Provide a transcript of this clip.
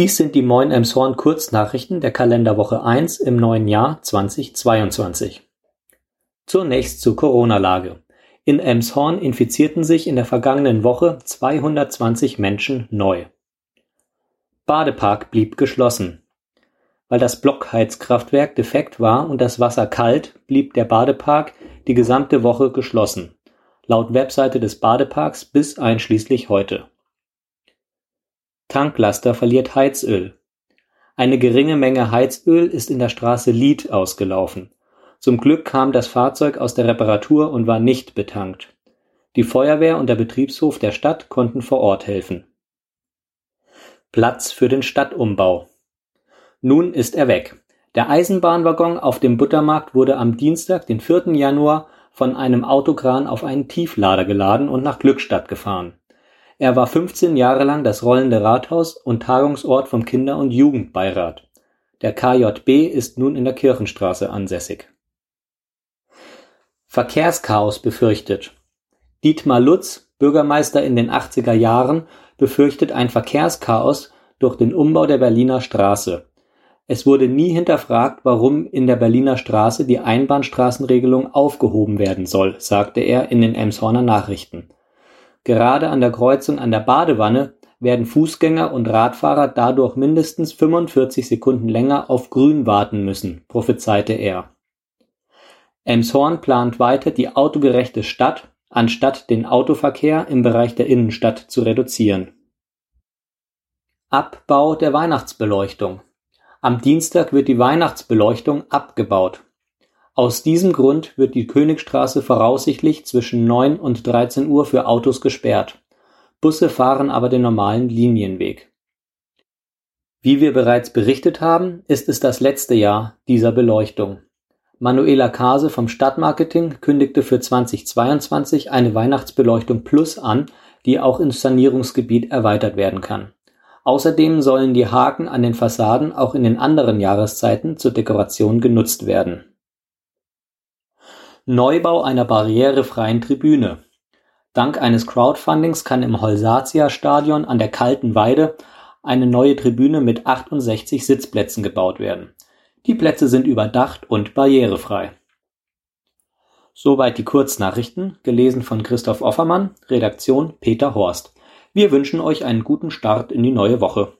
Dies sind die Moin Emshorn Kurznachrichten der Kalenderwoche 1 im neuen Jahr 2022. Zunächst zur Corona-Lage. In Emshorn infizierten sich in der vergangenen Woche 220 Menschen neu. Badepark blieb geschlossen. Weil das Blockheizkraftwerk defekt war und das Wasser kalt, blieb der Badepark die gesamte Woche geschlossen. Laut Webseite des Badeparks bis einschließlich heute. Tanklaster verliert Heizöl. Eine geringe Menge Heizöl ist in der Straße Lied ausgelaufen. Zum Glück kam das Fahrzeug aus der Reparatur und war nicht betankt. Die Feuerwehr und der Betriebshof der Stadt konnten vor Ort helfen. Platz für den Stadtumbau. Nun ist er weg. Der Eisenbahnwaggon auf dem Buttermarkt wurde am Dienstag, den 4. Januar, von einem Autokran auf einen Tieflader geladen und nach Glückstadt gefahren. Er war 15 Jahre lang das rollende Rathaus und Tagungsort vom Kinder- und Jugendbeirat. Der KJB ist nun in der Kirchenstraße ansässig. Verkehrschaos befürchtet. Dietmar Lutz, Bürgermeister in den 80er Jahren, befürchtet ein Verkehrschaos durch den Umbau der Berliner Straße. Es wurde nie hinterfragt, warum in der Berliner Straße die Einbahnstraßenregelung aufgehoben werden soll, sagte er in den Emshorner Nachrichten. Gerade an der Kreuzung an der Badewanne werden Fußgänger und Radfahrer dadurch mindestens 45 Sekunden länger auf Grün warten müssen, prophezeite er. Elmshorn plant weiter die autogerechte Stadt, anstatt den Autoverkehr im Bereich der Innenstadt zu reduzieren. Abbau der Weihnachtsbeleuchtung. Am Dienstag wird die Weihnachtsbeleuchtung abgebaut. Aus diesem Grund wird die Königstraße voraussichtlich zwischen 9 und 13 Uhr für Autos gesperrt, Busse fahren aber den normalen Linienweg. Wie wir bereits berichtet haben, ist es das letzte Jahr dieser Beleuchtung. Manuela Kase vom Stadtmarketing kündigte für 2022 eine Weihnachtsbeleuchtung Plus an, die auch ins Sanierungsgebiet erweitert werden kann. Außerdem sollen die Haken an den Fassaden auch in den anderen Jahreszeiten zur Dekoration genutzt werden Neubau einer barrierefreien Tribüne. Dank eines Crowdfundings kann im Holsatia-Stadion an der Kalten Weide eine neue Tribüne mit 68 Sitzplätzen gebaut werden. Die Plätze sind überdacht und barrierefrei. Soweit die Kurznachrichten, gelesen von Christoph Offermann, Redaktion Peter Horst. Wir wünschen euch einen guten Start in die neue Woche